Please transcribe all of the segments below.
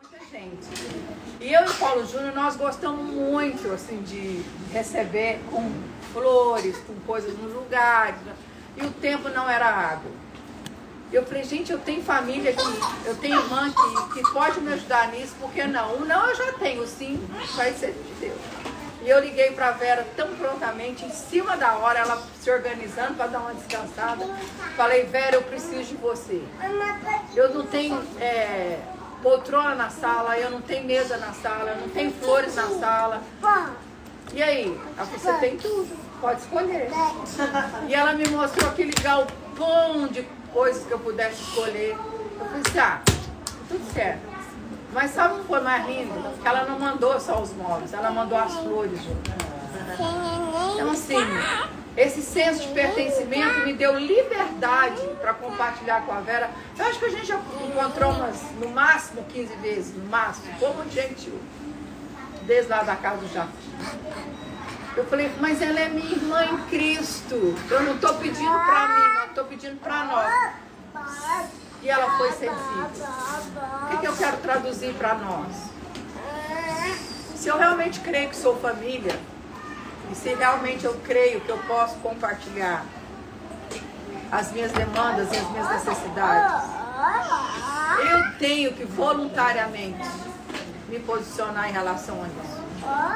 muita gente. E eu e o Paulo Júnior, nós gostamos muito assim de receber com flores, com coisas nos lugares. né? E o tempo não era água. Eu falei, gente, eu tenho família aqui, eu tenho irmã que, que pode me ajudar nisso, por que não? O não eu já tenho, sim vai ser de Deus. E eu liguei para a Vera tão prontamente, em cima da hora, ela se organizando para dar uma descansada. Falei, Vera, eu preciso de você. Eu não tenho é, poltrona na sala, eu não tenho mesa na sala, não tenho flores na sala. E aí? Falou, você tem tudo, pode escolher. E ela me mostrou aquele galpão de coisas que eu pudesse escolher. Eu falei assim, ah, tudo certo. Mas sabe o que foi mais lindo? Que ela não mandou só os móveis, ela mandou as flores junto. Então assim, esse senso de pertencimento me deu liberdade para compartilhar com a Vera. Eu acho que a gente já encontrou umas, no máximo 15 vezes, no máximo, muito gentil. Desde lá da casa do Jafé. Eu falei, mas ela é minha irmã em Cristo. Eu não estou pedindo para mim, eu estou pedindo para nós. E ela foi sensível. O que, que eu quero traduzir para nós? Se eu realmente creio que sou família, e se realmente eu creio que eu posso compartilhar as minhas demandas e as minhas necessidades, eu tenho que voluntariamente me posicionar em relação a isso.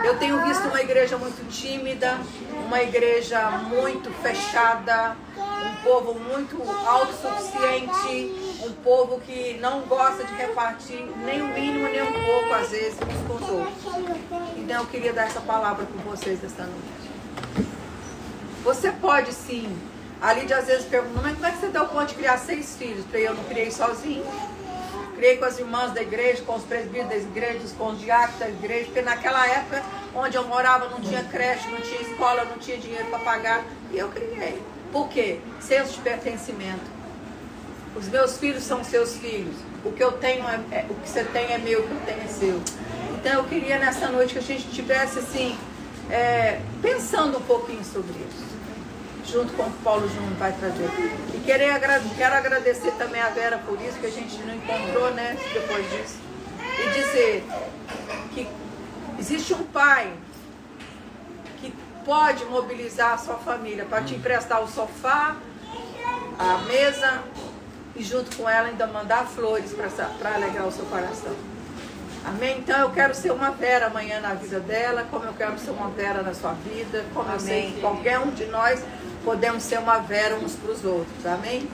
Eu tenho visto uma igreja muito tímida, uma igreja muito fechada, um povo muito autossuficiente, um povo que não gosta de repartir nem o mínimo nem um pouco, às vezes, uns com os outros. Então eu queria dar essa palavra com vocês esta noite. Você pode sim. A Lídia às vezes pergunta, mas como é que você deu conta de criar seis filhos? Eu não criei sozinho. Criei com as irmãs da igreja, com os presbíteros das igrejas, com os diáconos da igreja, porque naquela época onde eu morava não tinha creche, não tinha escola, não tinha dinheiro para pagar. E eu criei. Por quê? Senso de pertencimento. Os meus filhos são seus filhos. O que eu tenho é, é- o que você tem é meu, o que eu tenho é seu. Então eu queria nessa noite que a gente tivesse assim, é, pensando um pouquinho sobre isso junto com o Paulo Júnior vai trazer. E querer, quero agradecer também a Vera por isso, que a gente não encontrou, né, depois disso. E dizer que existe um pai que pode mobilizar a sua família para te emprestar o sofá, a mesa e junto com ela ainda mandar flores para alegrar o seu coração. Amém? Então eu quero ser uma Vera amanhã na vida dela, como eu quero ser uma Vera na sua vida, como eu sei que qualquer um de nós podemos ser uma Vera uns para os outros. Amém?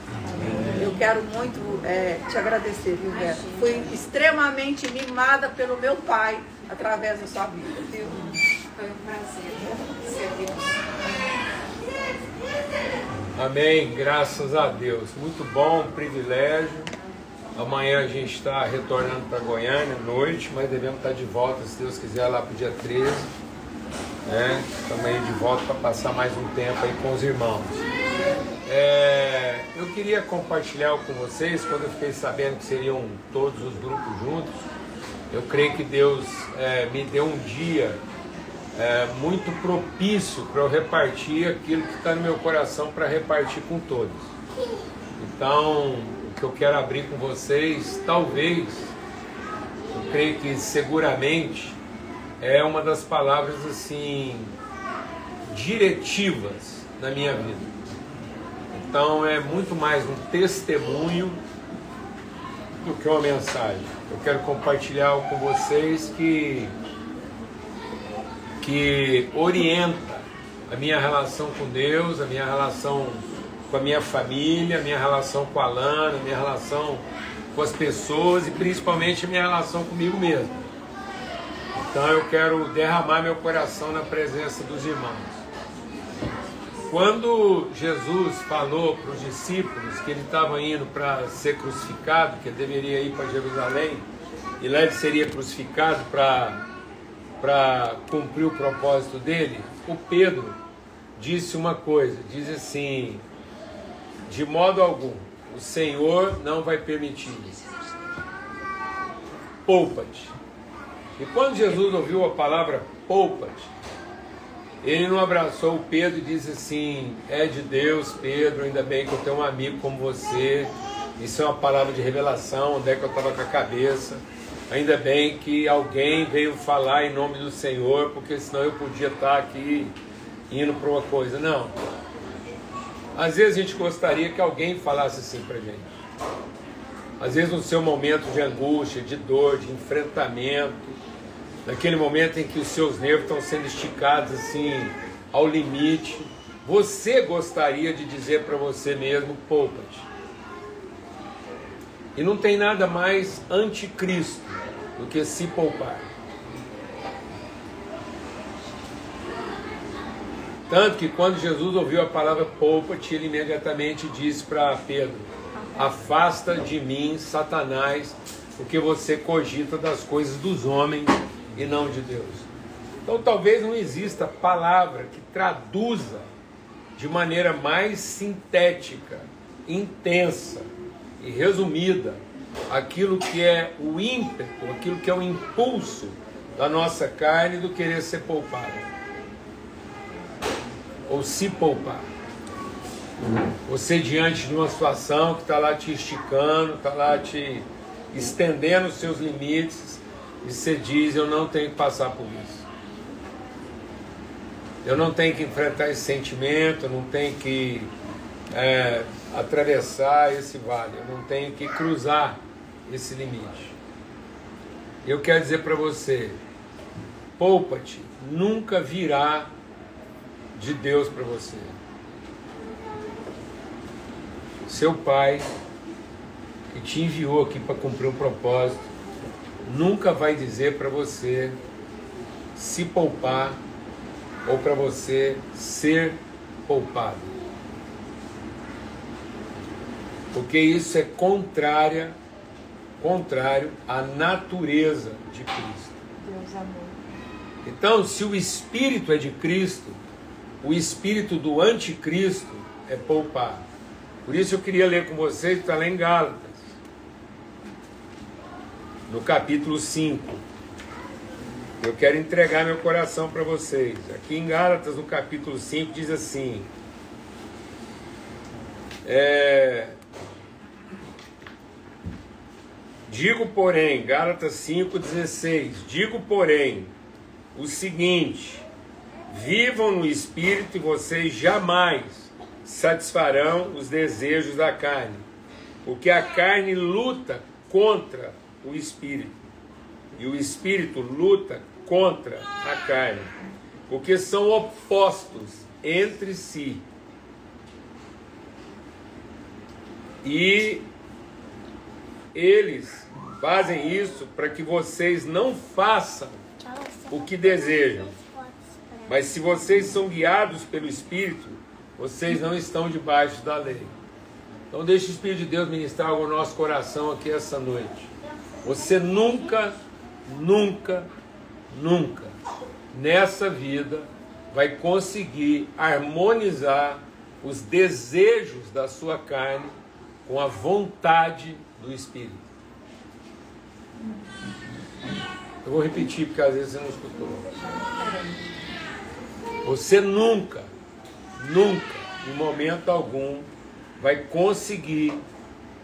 Eu quero muito é, te agradecer, viu, Vera? Fui extremamente mimada pelo meu pai através da sua vida, viu? Foi um prazer servi-los. Amém, graças a Deus. Muito bom, privilégio. Amanhã a gente está retornando para Goiânia à noite, mas devemos estar de volta, se Deus quiser, lá para o dia 13. Né? Aí de volta para passar mais um tempo aí com os irmãos. É, eu queria compartilhar com vocês, quando eu fiquei sabendo que seriam todos os grupos juntos, eu creio que Deus é, me deu um dia é, muito propício para eu repartir aquilo que está no meu coração para repartir com todos. Então, o que eu quero abrir com vocês, talvez, eu creio que seguramente é uma das palavras assim diretivas da minha vida. Então é muito mais um testemunho do que uma mensagem. Eu quero compartilhar com vocês que que orienta a minha relação com Deus, a minha relação com a minha família, a minha relação com a Lana, a minha relação com as pessoas e principalmente a minha relação comigo mesmo. Então eu quero derramar meu coração na presença dos irmãos. Quando Jesus falou para os discípulos que ele estava indo para ser crucificado, que ele deveria ir para Jerusalém, e lá ele seria crucificado para para cumprir o propósito dele, o Pedro disse uma coisa, diz assim, de modo algum, o Senhor não vai permitir. Poupa-te. E quando Jesus ouviu a palavra poupa-te, ele não abraçou o Pedro e disse assim: É de Deus, Pedro, ainda bem que eu tenho um amigo como você. Isso é uma palavra de revelação, onde é que eu estava com a cabeça. Ainda bem que alguém veio falar em nome do Senhor, porque senão eu podia estar aqui indo para uma coisa. Não. Às vezes a gente gostaria que alguém falasse assim para gente. Às vezes no seu momento de angústia, de dor, de enfrentamento, naquele momento em que os seus nervos estão sendo esticados assim ao limite, você gostaria de dizer para você mesmo, poupa-te. E não tem nada mais anticristo do que se poupar. Tanto que quando Jesus ouviu a palavra poupa-te, ele imediatamente disse para Pedro: Afasta de mim, Satanás, porque você cogita das coisas dos homens e não de Deus. Então talvez não exista palavra que traduza de maneira mais sintética, intensa e resumida aquilo que é o ímpeto, aquilo que é o impulso da nossa carne do querer ser poupado ou se poupar. Você diante de uma situação que está lá te esticando, está lá te estendendo os seus limites, e você diz: Eu não tenho que passar por isso. Eu não tenho que enfrentar esse sentimento, eu não tenho que é, atravessar esse vale, eu não tenho que cruzar esse limite. Eu quero dizer para você: poupa-te, nunca virá de Deus para você. Seu pai, que te enviou aqui para cumprir um propósito, nunca vai dizer para você se poupar ou para você ser poupado. Porque isso é contrária, contrário à natureza de Cristo. Deus amor. Então, se o espírito é de Cristo, o espírito do anticristo é poupar. Por isso eu queria ler com vocês, está lá em Gálatas, no capítulo 5. Eu quero entregar meu coração para vocês. Aqui em Gálatas, no capítulo 5, diz assim: é, Digo, porém, Gálatas 5,16: Digo, porém, o seguinte Vivam no espírito e vocês jamais satisfarão os desejos da carne, porque a carne luta contra o espírito e o espírito luta contra a carne, porque são opostos entre si. E eles fazem isso para que vocês não façam o que desejam. Mas se vocês são guiados pelo Espírito, vocês não estão debaixo da lei. Então deixe o Espírito de Deus ministrar no nosso coração aqui essa noite. Você nunca, nunca, nunca nessa vida vai conseguir harmonizar os desejos da sua carne com a vontade do Espírito. Eu vou repetir porque às vezes você não escutou. Você nunca, nunca, em momento algum, vai conseguir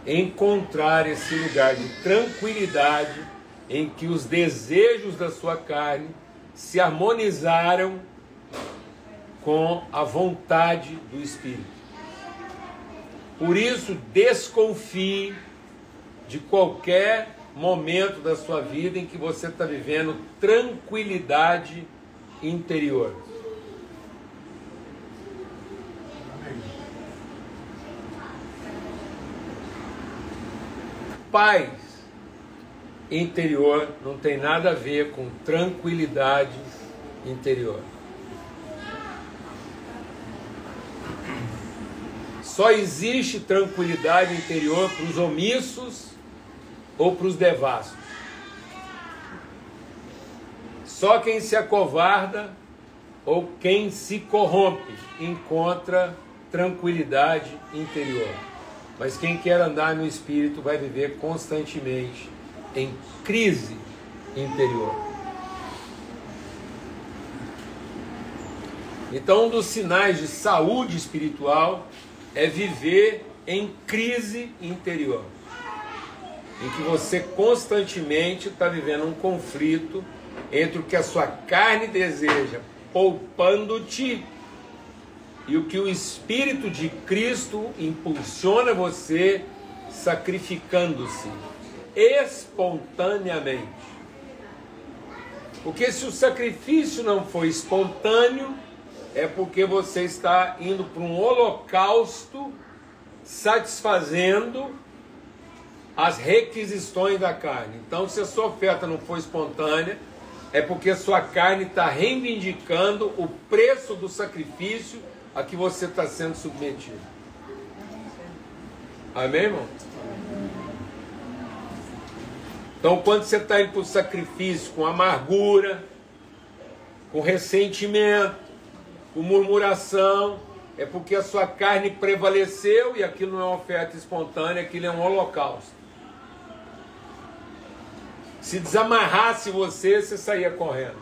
encontrar esse lugar de tranquilidade em que os desejos da sua carne se harmonizaram com a vontade do Espírito. Por isso, desconfie de qualquer momento da sua vida em que você está vivendo tranquilidade interior. paz interior não tem nada a ver com tranquilidade interior. Só existe tranquilidade interior para os omissos ou para os devassos. Só quem se acovarda ou quem se corrompe encontra tranquilidade interior. Mas quem quer andar no espírito vai viver constantemente em crise interior. Então, um dos sinais de saúde espiritual é viver em crise interior. Em que você constantemente está vivendo um conflito entre o que a sua carne deseja, poupando-te, e o que o Espírito de Cristo impulsiona você, sacrificando-se espontaneamente. Porque se o sacrifício não for espontâneo, é porque você está indo para um holocausto satisfazendo as requisições da carne. Então, se a sua oferta não for espontânea, é porque a sua carne está reivindicando o preço do sacrifício a que você está sendo submetido. Amém, irmão? Então, quando você está indo para o sacrifício com amargura, com ressentimento, com murmuração, é porque a sua carne prevaleceu e aquilo não é uma oferta espontânea, aquilo é um holocausto. Se desamarrasse você, você saía correndo.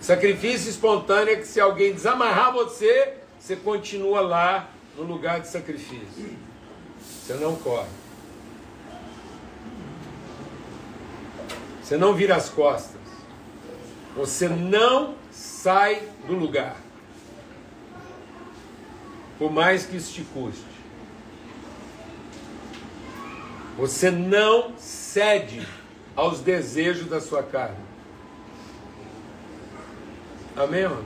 Sacrifício espontâneo é que se alguém desamarrar você, você continua lá no lugar de sacrifício. Você não corre. Você não vira as costas. Você não sai do lugar. Por mais que isso te custe. Você não cede aos desejos da sua carne. Amém, mano?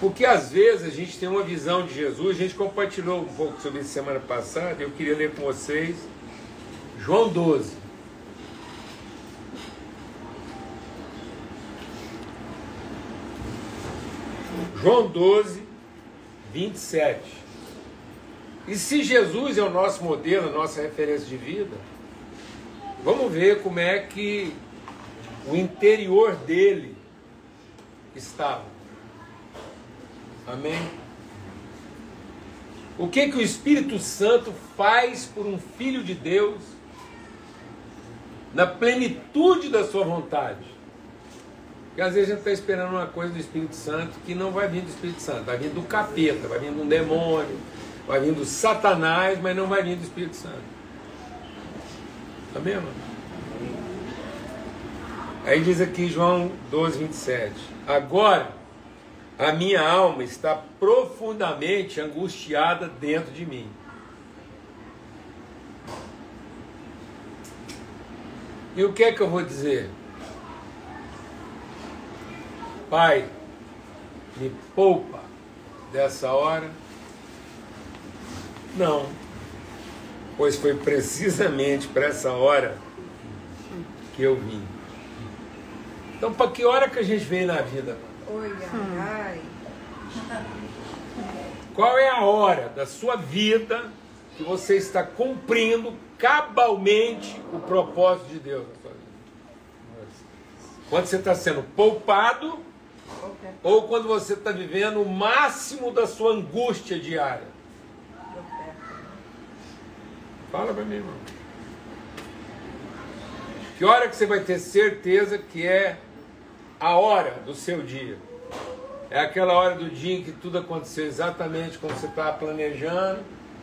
Porque às vezes a gente tem uma visão de Jesus, a gente compartilhou um pouco sobre isso semana passada, eu queria ler com vocês João 12. João 12, 27. E se Jesus é o nosso modelo, a nossa referência de vida, vamos ver como é que o interior dele estava. Amém? O que que o Espírito Santo faz por um filho de Deus na plenitude da sua vontade? Porque às vezes a gente está esperando uma coisa do Espírito Santo que não vai vir do Espírito Santo, vai vir do capeta, vai vir de um demônio, vai vir do Satanás, mas não vai vir do Espírito Santo. Amém, mano? Aí diz aqui João 12, 27. Agora a minha alma está profundamente angustiada dentro de mim. E o que é que eu vou dizer? Pai, me poupa dessa hora? Não, pois foi precisamente para essa hora que eu vim. Então, para que hora que a gente vem na vida? Oi, ai, ai. Qual é a hora da sua vida que você está cumprindo cabalmente o propósito de Deus na sua vida? Quando você está sendo poupado ou quando você está vivendo o máximo da sua angústia diária? Fala para mim, irmão. Que hora que você vai ter certeza que é a hora do seu dia. É aquela hora do dia em que tudo aconteceu exatamente como você estava planejando,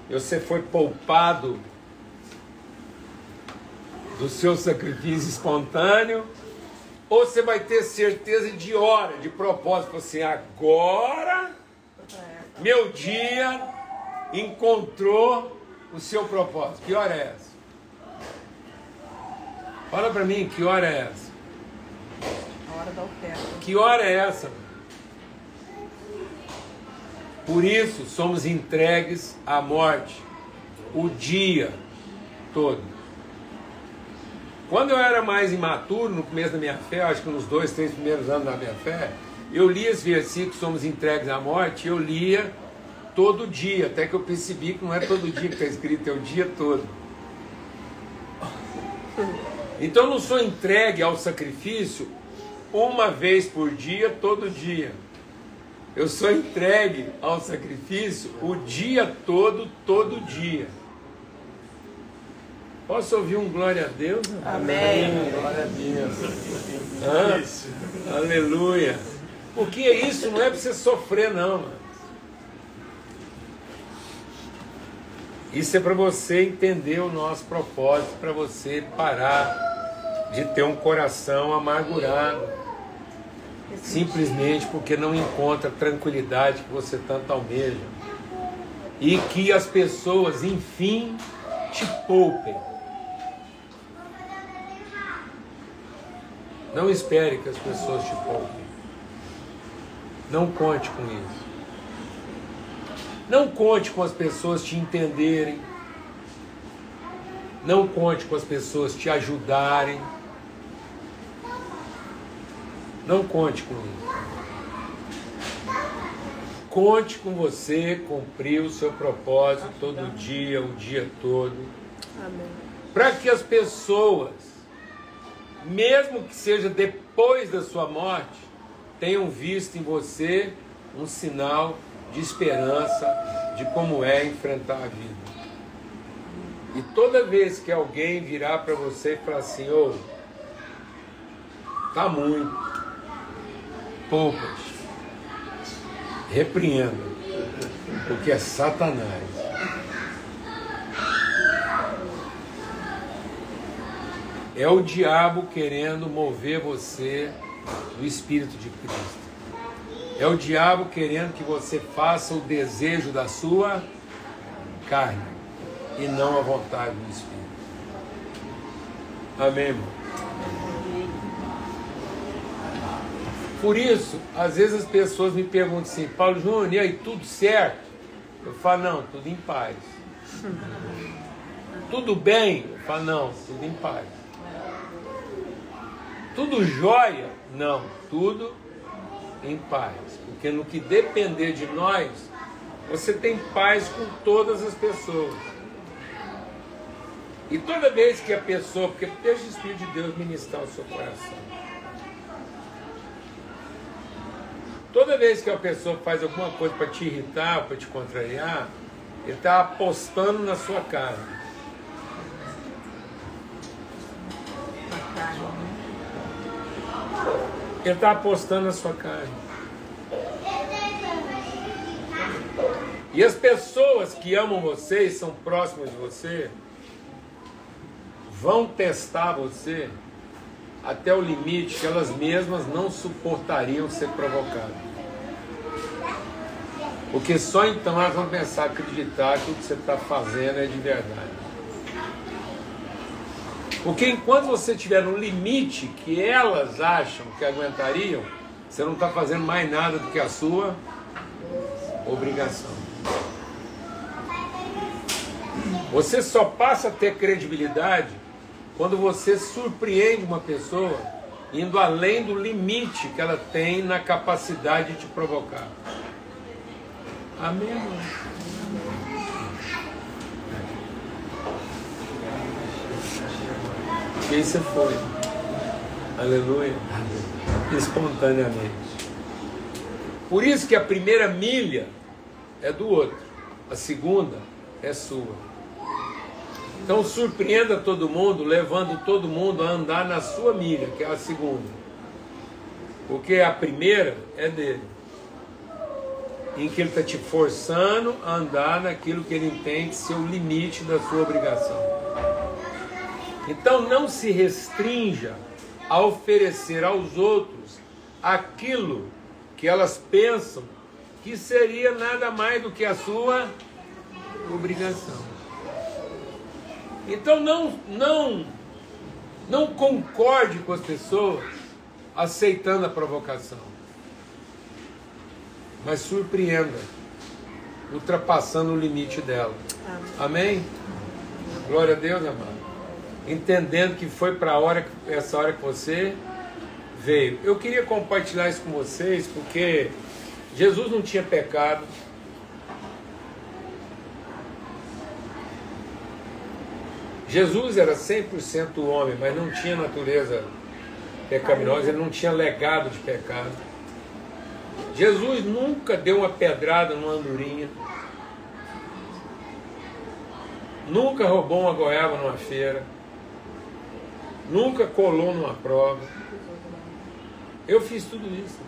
e você foi poupado do seu sacrifício espontâneo, ou você vai ter certeza de hora, de propósito, assim, agora meu dia encontrou o seu propósito. Que hora é essa? Fala para mim, que hora é essa? hora da oferta. Que hora é essa? Por isso somos entregues à morte o dia todo. Quando eu era mais imaturo, no começo da minha fé, acho que nos dois, três primeiros anos da minha fé, eu lia esse versículo, somos entregues à morte, eu lia todo dia, até que eu percebi que não é todo dia que está escrito, é o dia todo. Então eu não sou entregue ao sacrifício uma vez por dia, todo dia. Eu sou entregue ao sacrifício o dia todo, todo dia. Posso ouvir um glória a Deus? Amém. Amém. Glória a Deus. Ah, aleluia. Porque isso não é para você sofrer, não. Mano. Isso é para você entender o nosso propósito, para você parar de ter um coração amargurado, simplesmente porque não encontra a tranquilidade que você tanto almeja. E que as pessoas, enfim, te poupem. Não espere que as pessoas te poupem. Não conte com isso. Não conte com as pessoas te entenderem. Não conte com as pessoas te ajudarem. Não conte com isso. Conte com você cumprir o seu propósito todo dia, o dia todo. Para que as pessoas, mesmo que seja depois da sua morte, tenham visto em você um sinal de esperança de como é enfrentar a vida. E toda vez que alguém virar para você e falar assim, ô, oh, tá muito, poucas, repreenda, porque é Satanás. É o diabo querendo mover você do Espírito de Cristo. É o diabo querendo que você faça o desejo da sua carne e não a vontade do Espírito. Amém, irmão? Por isso, às vezes as pessoas me perguntam assim, Paulo Júnior, e aí, tudo certo? Eu falo, não, tudo em paz. tudo bem? Eu falo, não, tudo em paz. Tudo jóia? Não, tudo em paz. Porque no que depender de nós, você tem paz com todas as pessoas. E toda vez que a pessoa, porque deixa o Espírito de Deus ministrar o seu coração. Toda vez que a pessoa faz alguma coisa para te irritar, para te contrariar, ele está apostando na sua carne. Ele está apostando na sua carne. E as pessoas que amam você e são próximas de você vão testar você até o limite que elas mesmas não suportariam ser provocadas. Porque só então elas vão pensar, acreditar que o que você está fazendo é de verdade. Porque enquanto você estiver no limite que elas acham que aguentariam, você não está fazendo mais nada do que a sua obrigação. Você só passa a ter credibilidade quando você surpreende uma pessoa indo além do limite que ela tem na capacidade de te provocar. Amém, irmão? E aí você foi. Aleluia. Espontaneamente. Por isso que a primeira milha é do outro, a segunda é sua. Então surpreenda todo mundo, levando todo mundo a andar na sua milha, que é a segunda. Porque a primeira é dele. Em que ele está te forçando a andar naquilo que ele entende ser o limite da sua obrigação. Então não se restrinja a oferecer aos outros aquilo que elas pensam que seria nada mais do que a sua obrigação. Então não, não, não concorde com as pessoas aceitando a provocação. Mas surpreenda, ultrapassando o limite dela. Amém? Amém? Glória a Deus, amado. Entendendo que foi para hora, essa hora que você veio. Eu queria compartilhar isso com vocês porque Jesus não tinha pecado. Jesus era 100% homem, mas não tinha natureza pecaminosa, ele não tinha legado de pecado. Jesus nunca deu uma pedrada numa andorinha. Nunca roubou uma goiaba numa feira. Nunca colou numa prova. Eu fiz tudo isso.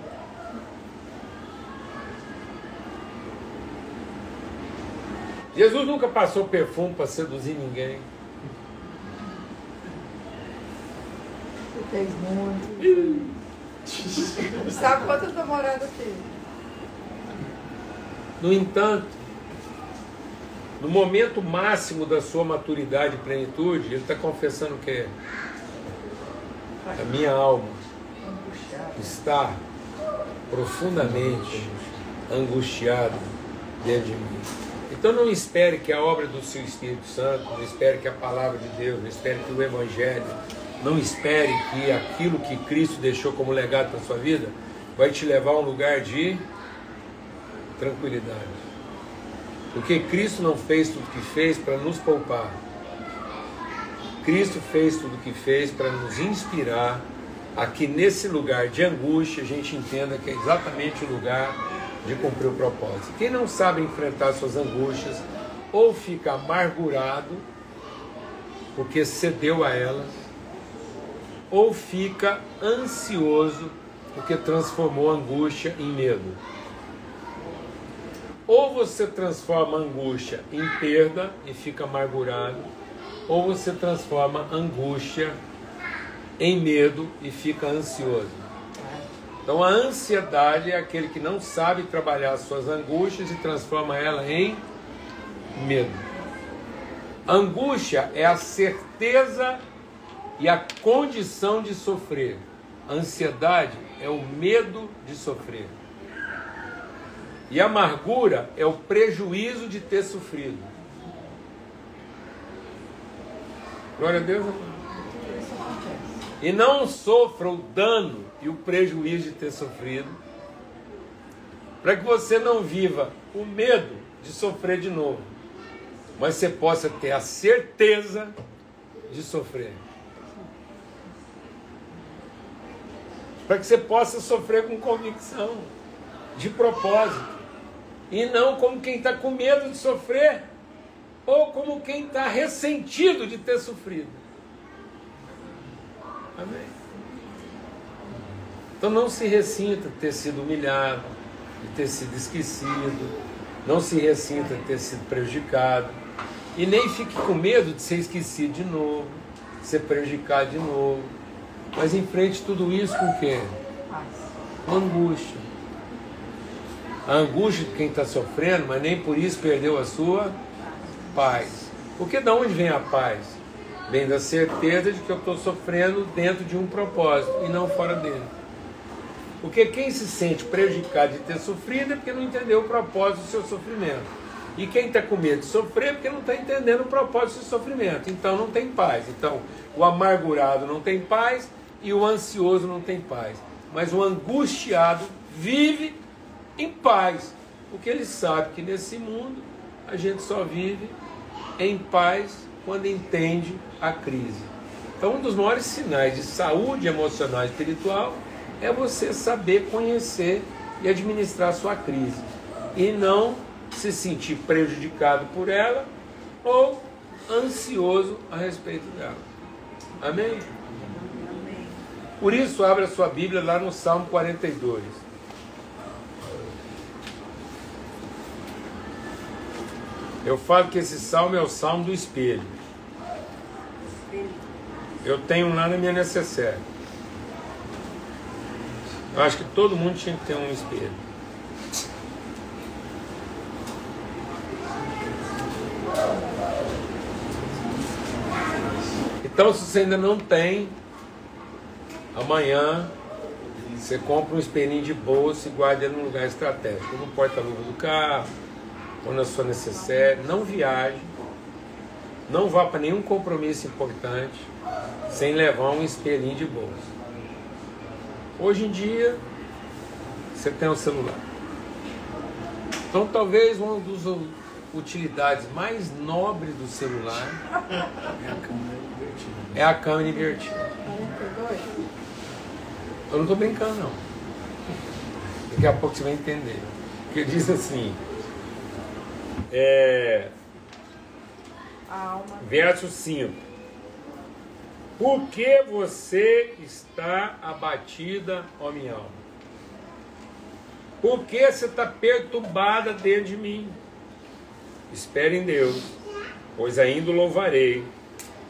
Jesus nunca passou perfume para seduzir ninguém. Você fez muito. Sabe quantas namoradas teve? No entanto, no momento máximo da sua maturidade e plenitude, ele está confessando o que a minha alma está profundamente angustiada dentro de mim. Então não espere que a obra do seu Espírito Santo, não espere que a palavra de Deus, não espere que o Evangelho, não espere que aquilo que Cristo deixou como legado para sua vida vai te levar a um lugar de tranquilidade. Porque Cristo não fez tudo o que fez para nos poupar. Cristo fez tudo o que fez para nos inspirar a que nesse lugar de angústia a gente entenda que é exatamente o lugar de cumprir o propósito. Quem não sabe enfrentar suas angústias ou fica amargurado porque cedeu a elas, ou fica ansioso porque transformou a angústia em medo. Ou você transforma a angústia em perda e fica amargurado, ou você transforma angústia em medo e fica ansioso. Então a ansiedade é aquele que não sabe trabalhar as suas angústias e transforma ela em medo. Angústia é a certeza e a condição de sofrer. Ansiedade é o medo de sofrer. E amargura é o prejuízo de ter sofrido. Glória a Deus. E não sofra o dano e o prejuízo de ter sofrido, para que você não viva o medo de sofrer de novo, mas você possa ter a certeza de sofrer. Para que você possa sofrer com convicção, de propósito. E não como quem está com medo de sofrer, ou como quem está ressentido de ter sofrido. Amém? Então não se ressinta de ter sido humilhado, de ter sido esquecido, não se ressinta de ter sido prejudicado, e nem fique com medo de ser esquecido de novo, de ser prejudicado de novo. Mas enfrente tudo isso com o quê? Com angústia a angústia de quem está sofrendo, mas nem por isso perdeu a sua paz. Porque de onde vem a paz? Vem da certeza de que eu estou sofrendo dentro de um propósito e não fora dele. Porque quem se sente prejudicado de ter sofrido é porque não entendeu o propósito do seu sofrimento. E quem está com medo de sofrer é porque não está entendendo o propósito do seu sofrimento. Então não tem paz. Então o amargurado não tem paz e o ansioso não tem paz. Mas o angustiado vive em paz, porque ele sabe que nesse mundo a gente só vive em paz quando entende a crise. Então, um dos maiores sinais de saúde emocional e espiritual é você saber conhecer e administrar a sua crise e não se sentir prejudicado por ela ou ansioso a respeito dela. Amém? Por isso, abra a sua Bíblia lá no Salmo 42. Eu falo que esse salmo é o salmo do espelho. Eu tenho lá na minha necessária. Eu acho que todo mundo tinha que ter um espelho. Então, se você ainda não tem, amanhã você compra um espelhinho de bolsa e guarda ele num lugar estratégico, no porta-luva do carro, ou na sua necessidade, não viaje, não vá para nenhum compromisso importante sem levar um espelhinho de bolsa. Hoje em dia, você tem um celular. Então, talvez uma das utilidades mais nobres do celular é a câmera invertida. Eu não estou brincando, não. Daqui a pouco você vai entender. Porque diz assim: é, verso 5. Por que você está abatida, ó minha alma? Por que você está perturbada dentro de mim? Espere em Deus, pois ainda louvarei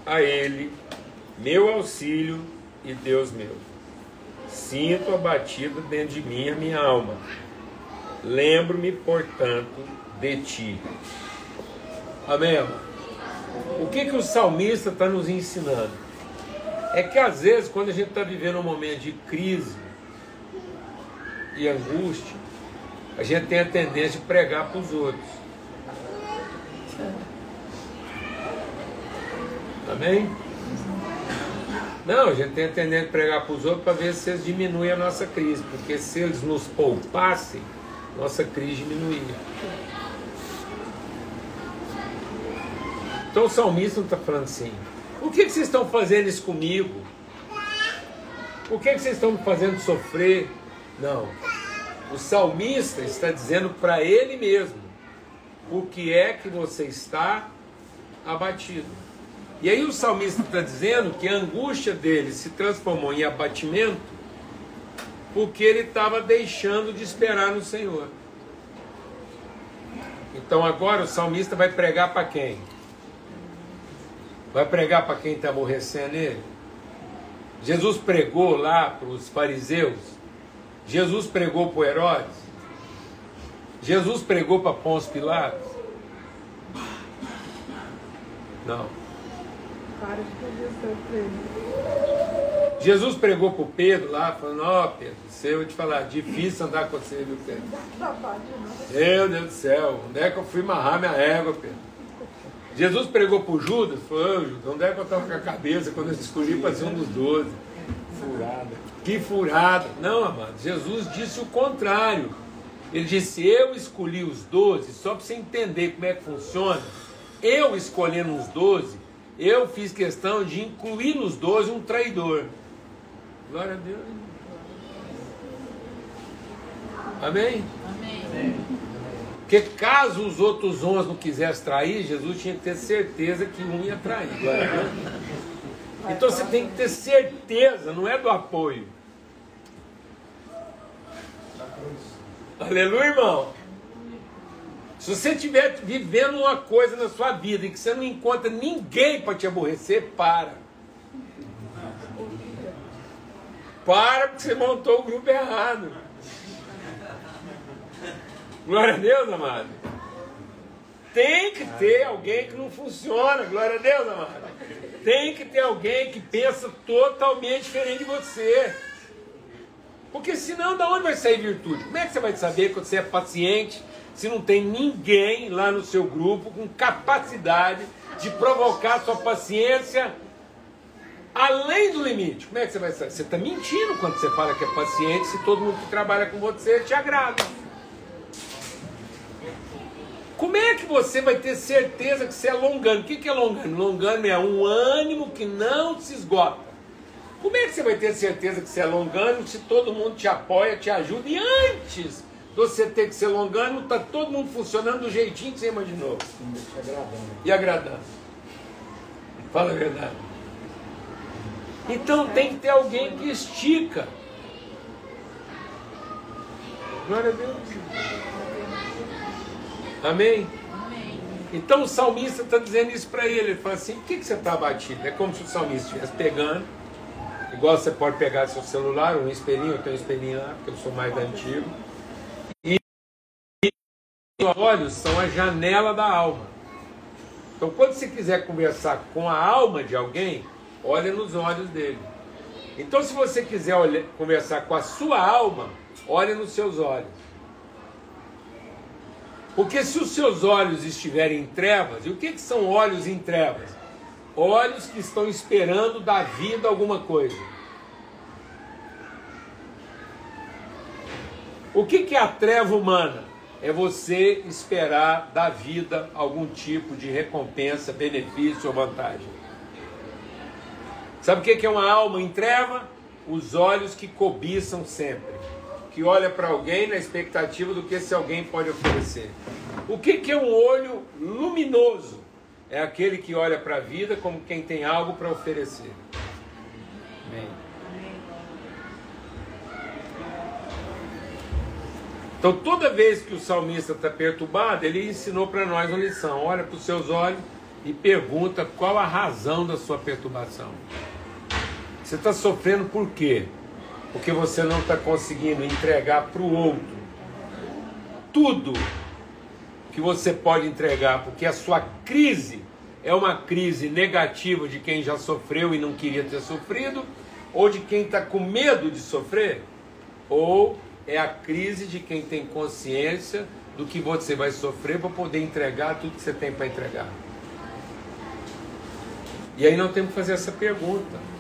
a Ele, meu auxílio e Deus meu. Sinto abatido dentro de mim a minha alma. Lembro-me, portanto, de ti. Amém, O que, que o salmista está nos ensinando? É que às vezes, quando a gente está vivendo um momento de crise e angústia, a gente tem a tendência de pregar para os outros. Amém? Não, a gente tem a tendência de pregar para os outros para ver se eles diminuem a nossa crise, porque se eles nos poupassem, nossa crise diminuía. Então o salmista está falando assim, por que, que vocês estão fazendo isso comigo? Por que, que vocês estão me fazendo sofrer? Não. O salmista está dizendo para ele mesmo o que é que você está abatido. E aí o salmista está dizendo que a angústia dele se transformou em abatimento porque ele estava deixando de esperar no Senhor. Então agora o salmista vai pregar para quem? Vai pregar para quem está aborrecendo ele? Jesus pregou lá para os fariseus? Jesus pregou para Herodes? Jesus pregou para Pôncio Pilatos? Não. Jesus pregou para o Pedro lá, falando, ó oh, Pedro, você, eu te falar, difícil andar com você, viu, Pedro? Meu Deus do céu, onde é que eu fui amarrar minha égua, Pedro? Jesus pregou para o Judas, falou, Judas, onde é que eu estava com a cabeça quando eu escolhi para ser um dos doze? Furada. Que furada. Não, amado, Jesus disse o contrário. Ele disse, eu escolhi os doze, só para você entender como é que funciona, eu escolhendo os doze, eu fiz questão de incluir nos doze um traidor. Glória a Deus. Amém? Amém. Porque caso os outros onze não quisessem trair, Jesus tinha que ter certeza que um ia trair. Então você tem que ter certeza, não é do apoio. Aleluia, irmão. Se você estiver vivendo uma coisa na sua vida e que você não encontra ninguém para te aborrecer, para. Para porque você montou o grupo errado. Glória a Deus, amado. Tem que ter alguém que não funciona. Glória a Deus, amado. Tem que ter alguém que pensa totalmente diferente de você. Porque senão, da onde vai sair virtude? Como é que você vai saber quando você é paciente, se não tem ninguém lá no seu grupo com capacidade de provocar sua paciência além do limite? Como é que você vai saber? Você está mentindo quando você fala que é paciente se todo mundo que trabalha com você te agrada. Como é que você vai ter certeza que você é longano? O que é longano? Longano é um ânimo que não se esgota. Como é que você vai ter certeza que você é longano se todo mundo te apoia, te ajuda e antes você ter que ser longano, está todo mundo funcionando do jeitinho que você imaginou. E agradando. Fala a verdade. Então tem que ter alguém que estica. Glória a Deus. Amém? Então o salmista está dizendo isso para ele. Ele fala assim: por que, que você está abatido? É como se o salmista estivesse pegando Igual você pode pegar seu celular, um espelhinho, eu tenho um espelhinho lá, porque eu sou mais antigo. E, e os olhos são a janela da alma. Então, quando você quiser conversar com a alma de alguém, olha nos olhos dele. Então, se você quiser olhar, conversar com a sua alma, olhe nos seus olhos. Porque se os seus olhos estiverem em trevas, e o que, que são olhos em trevas? olhos que estão esperando da vida alguma coisa. O que, que é a treva humana? É você esperar da vida algum tipo de recompensa, benefício ou vantagem. Sabe o que é uma alma em treva? Os olhos que cobiçam sempre, que olha para alguém na expectativa do que esse alguém pode oferecer. O que é um olho luminoso? é aquele que olha para a vida como quem tem algo para oferecer. Amém. Então, toda vez que o salmista está perturbado, ele ensinou para nós uma lição: olha para os seus olhos e pergunta qual a razão da sua perturbação. Você está sofrendo por quê? Porque você não está conseguindo entregar para o outro tudo que você pode entregar, porque a sua crise é uma crise negativa de quem já sofreu e não queria ter sofrido, ou de quem está com medo de sofrer, ou é a crise de quem tem consciência do que você vai sofrer para poder entregar tudo que você tem para entregar. E aí não temos que fazer essa pergunta.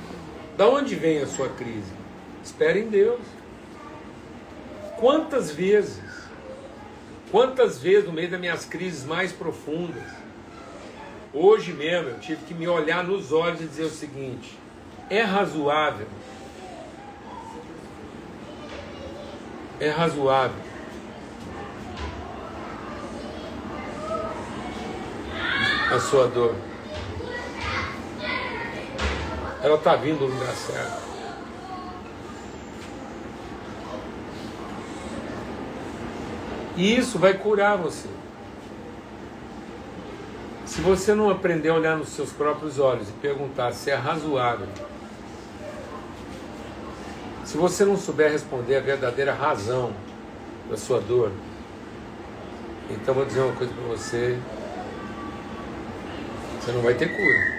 Da onde vem a sua crise? Espere em Deus. Quantas vezes, quantas vezes no meio das minhas crises mais profundas, hoje mesmo eu tive que me olhar nos olhos e dizer o seguinte: é razoável é razoável. A sua dor. Ela está vindo no lugar certo. E isso vai curar você. Se você não aprender a olhar nos seus próprios olhos e perguntar se é razoável se você não souber responder a verdadeira razão da sua dor, então vou dizer uma coisa para você: você não vai ter cura.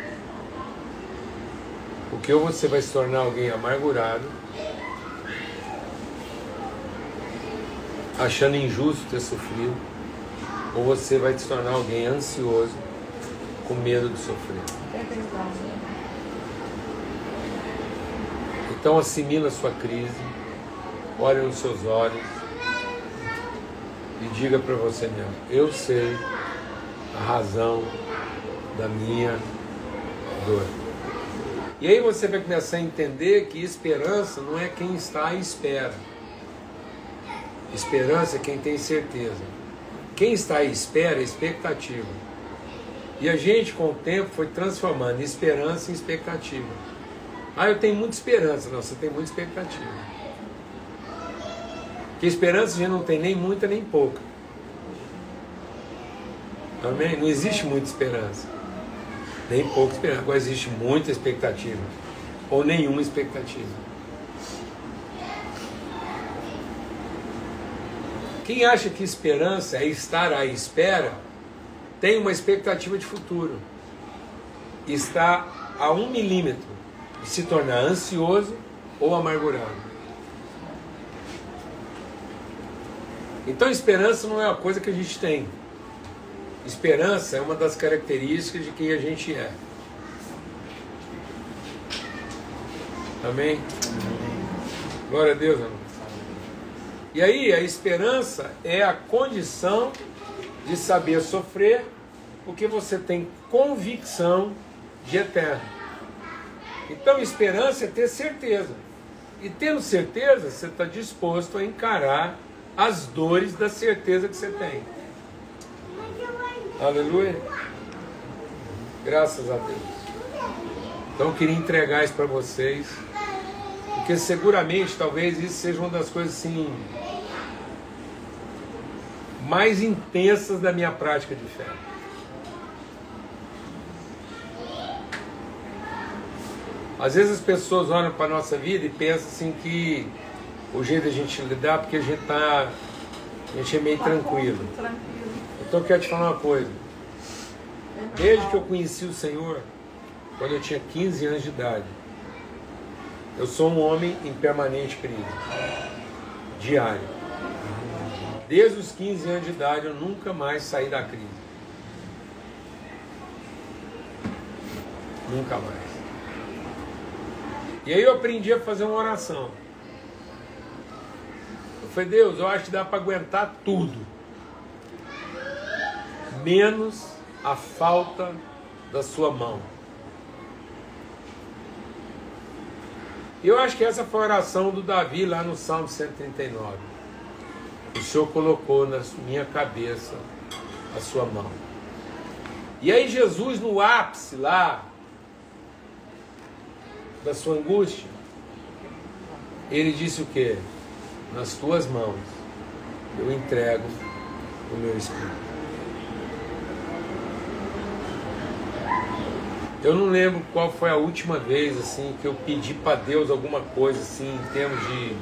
Porque ou você vai se tornar alguém amargurado, achando injusto ter sofrido, ou você vai se tornar alguém ansioso, com medo de sofrer. Então assimila a sua crise, olhe nos seus olhos e diga para você mesmo, eu sei a razão da minha dor. E aí você vai começar a entender que esperança não é quem está à espera. Esperança é quem tem certeza. Quem está à espera é expectativa. E a gente, com o tempo, foi transformando esperança em expectativa. Ah, eu tenho muita esperança. Não, você tem muita expectativa. Porque esperança a gente não tem nem muita nem pouca. Amém? Não existe muita esperança. Nem pouca esperança. Agora existe muita expectativa. Ou nenhuma expectativa. Quem acha que esperança é estar à espera, tem uma expectativa de futuro. Está a um milímetro de se tornar ansioso ou amargurado. Então, esperança não é uma coisa que a gente tem. Esperança é uma das características de quem a gente é. Amém? Glória a Deus, irmão. E aí, a esperança é a condição de saber sofrer, porque você tem convicção de eterno. Então, esperança é ter certeza. E tendo certeza, você está disposto a encarar as dores da certeza que você tem. Aleluia. Graças a Deus. Então, eu queria entregar isso para vocês. Porque seguramente, talvez isso seja uma das coisas assim mais intensas da minha prática de fé. Às vezes as pessoas olham para a nossa vida e pensam assim que o jeito da gente lidar porque a gente tá. A gente é meio tranquilo. Então eu quero te falar uma coisa. Desde que eu conheci o Senhor, quando eu tinha 15 anos de idade, eu sou um homem em permanente crise. Diário. Desde os 15 anos de idade eu nunca mais saí da crise. Nunca mais. E aí eu aprendi a fazer uma oração. Eu falei, Deus, eu acho que dá para aguentar tudo. Menos a falta da sua mão. Eu acho que essa foi a oração do Davi lá no Salmo 139. O Senhor colocou na minha cabeça a sua mão. E aí Jesus no ápice lá, da sua angústia. Ele disse o que? Nas tuas mãos eu entrego o meu espírito. Eu não lembro qual foi a última vez assim que eu pedi para Deus alguma coisa assim em termos de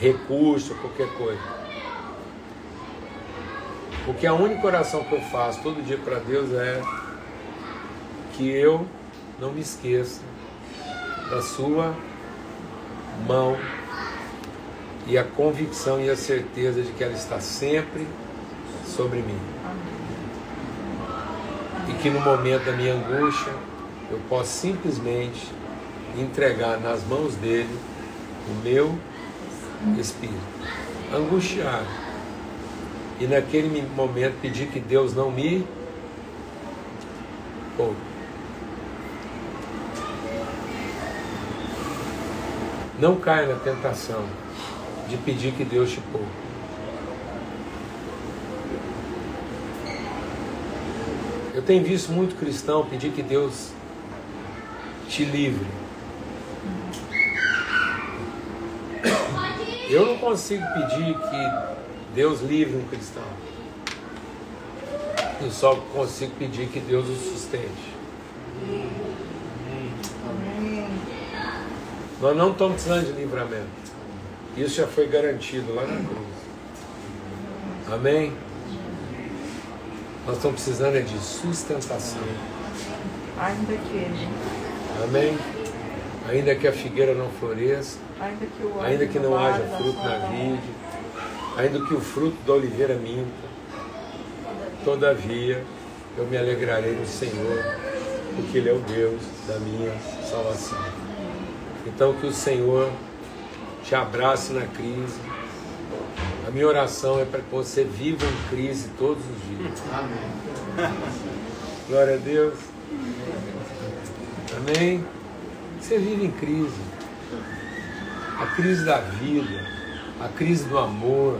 recurso, qualquer coisa. Porque a única oração que eu faço todo dia para Deus é que eu não me esqueça da sua mão e a convicção e a certeza de que ela está sempre sobre mim e que no momento da minha angústia eu posso simplesmente entregar nas mãos dele o meu espírito, angustiado. E naquele momento pedir que Deus não me poupe. Não caia na tentação de pedir que Deus te poupe. Eu tenho visto muito cristão pedir que Deus te livre. Eu não consigo pedir que Deus livre um cristão. Eu só consigo pedir que Deus o sustente. Nós não estamos precisando de livramento. Isso já foi garantido lá na cruz. Amém? Nós estamos precisando é de sustentação. Ainda que. Amém? Ainda que a figueira não floresça, ainda que, o ainda que não haja fruto na vide, ainda que o fruto da oliveira minta, todavia eu me alegrarei no Senhor, porque Ele é o Deus da minha salvação. Então que o Senhor te abrace na crise, minha oração é para que você viva em crise todos os dias. Amém. Glória a Deus. Amém. Você vive em crise. A crise da vida, a crise do amor,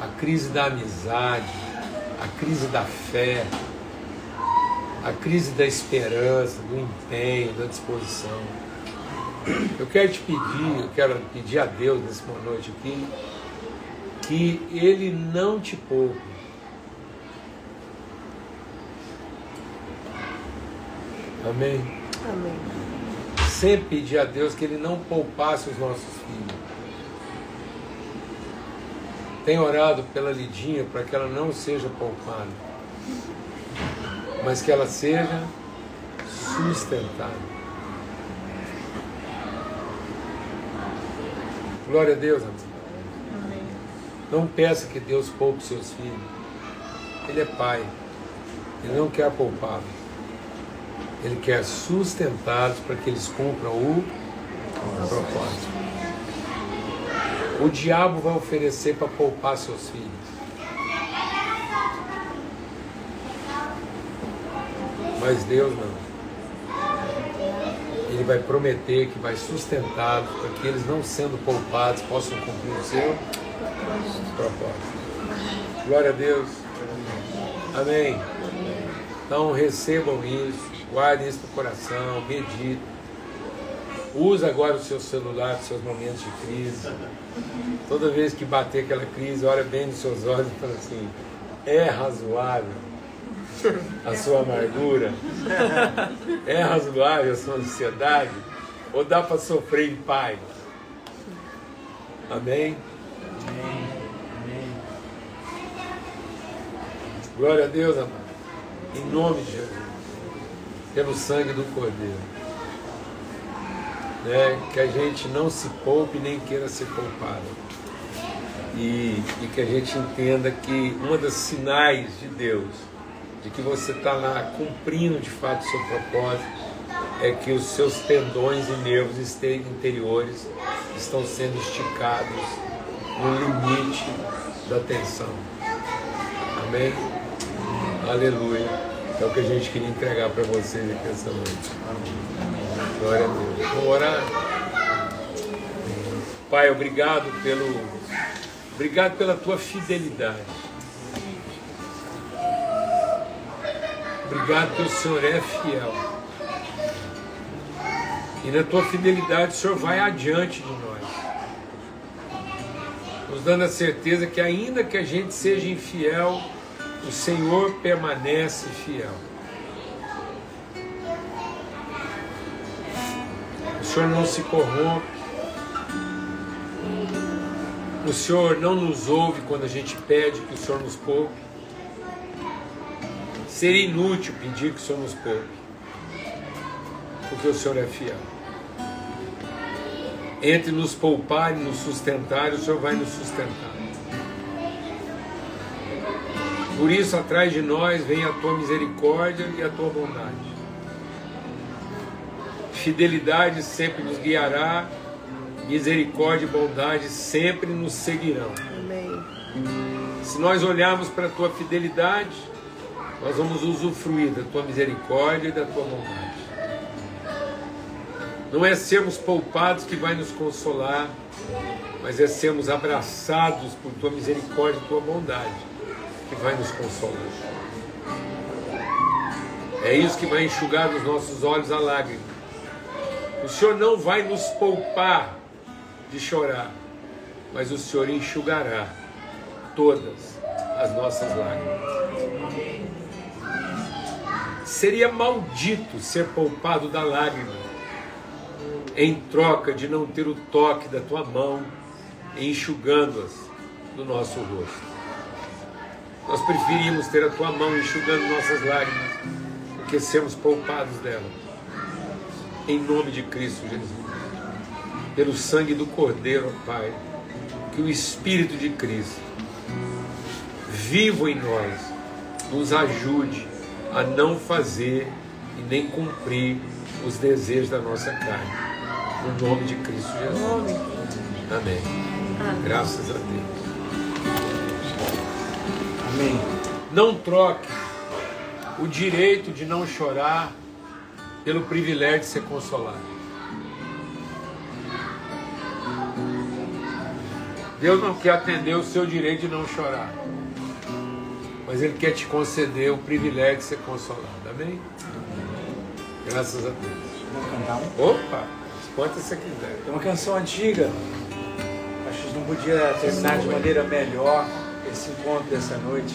a crise da amizade, a crise da fé, a crise da esperança, do empenho, da disposição. Eu quero te pedir, eu quero pedir a Deus nessa noite aqui, que Ele não te poupe. Amém? Amém. Sempre pedir a Deus que Ele não poupasse os nossos filhos. Tenho orado pela Lidinha para que ela não seja poupada, mas que ela seja sustentada. Glória a Deus, amém. Não peça que Deus poupe seus filhos. Ele é pai. Ele não quer poupá-los. Ele quer sustentá-los para que eles cumpram o propósito. O diabo vai oferecer para poupar seus filhos. Mas Deus não. Ele vai prometer que vai sustentá-los para que eles, não sendo poupados, possam cumprir o seu propósito. Glória a Deus. Amém. Então recebam isso, guardem isso no coração, meditem. Use agora o seu celular nos seus momentos de crise. Toda vez que bater aquela crise, olha bem nos seus olhos e fala assim: é razoável a sua amargura? É razoável a sua ansiedade? Ou dá para sofrer em paz? Amém. Glória a Deus, amado. Em nome de Jesus. Pelo sangue do Cordeiro. Né? Que a gente não se poupe nem queira ser poupado. E, e que a gente entenda que uma das sinais de Deus, de que você está lá cumprindo de fato o seu propósito, é que os seus tendões e nervos interiores estão sendo esticados no limite da tensão. Amém? Aleluia. É o que a gente queria entregar para vocês aqui essa noite. Glória a Deus. Vamos orar? Pai, obrigado pelo. Obrigado pela tua fidelidade. Obrigado que o Senhor é fiel. E na tua fidelidade o Senhor vai adiante de nós nos dando a certeza que, ainda que a gente seja infiel, o Senhor permanece fiel. O Senhor não se corrompe. O Senhor não nos ouve quando a gente pede que o Senhor nos poupe. Seria inútil pedir que o Senhor nos poupe, porque o Senhor é fiel. Entre nos poupar e nos sustentar, o Senhor vai nos sustentar. Por isso, atrás de nós vem a tua misericórdia e a tua bondade. Fidelidade sempre nos guiará, misericórdia e bondade sempre nos seguirão. Amém. Se nós olharmos para a tua fidelidade, nós vamos usufruir da tua misericórdia e da tua bondade. Não é sermos poupados que vai nos consolar, mas é sermos abraçados por tua misericórdia e tua bondade que vai nos consolar. É isso que vai enxugar dos nossos olhos a lágrima. O Senhor não vai nos poupar de chorar, mas o Senhor enxugará todas as nossas lágrimas. Seria maldito ser poupado da lágrima, em troca de não ter o toque da tua mão enxugando-as do nosso rosto. Nós preferimos ter a tua mão enxugando nossas lágrimas do que sermos poupados dela. Em nome de Cristo Jesus. Pelo sangue do Cordeiro, Pai, que o Espírito de Cristo, vivo em nós, nos ajude a não fazer e nem cumprir os desejos da nossa carne. No nome de Cristo Jesus. Amém. Graças a Deus. Amém. Não troque o direito de não chorar pelo privilégio de ser consolado. Deus não quer atender o seu direito de não chorar, mas Ele quer te conceder o privilégio de ser consolado. Amém? Graças a Deus. Vamos cantar um? Opa, quanto você quiser. Tem uma canção antiga. Acho que não podia terminar de maneira melhor esse encontro dessa noite.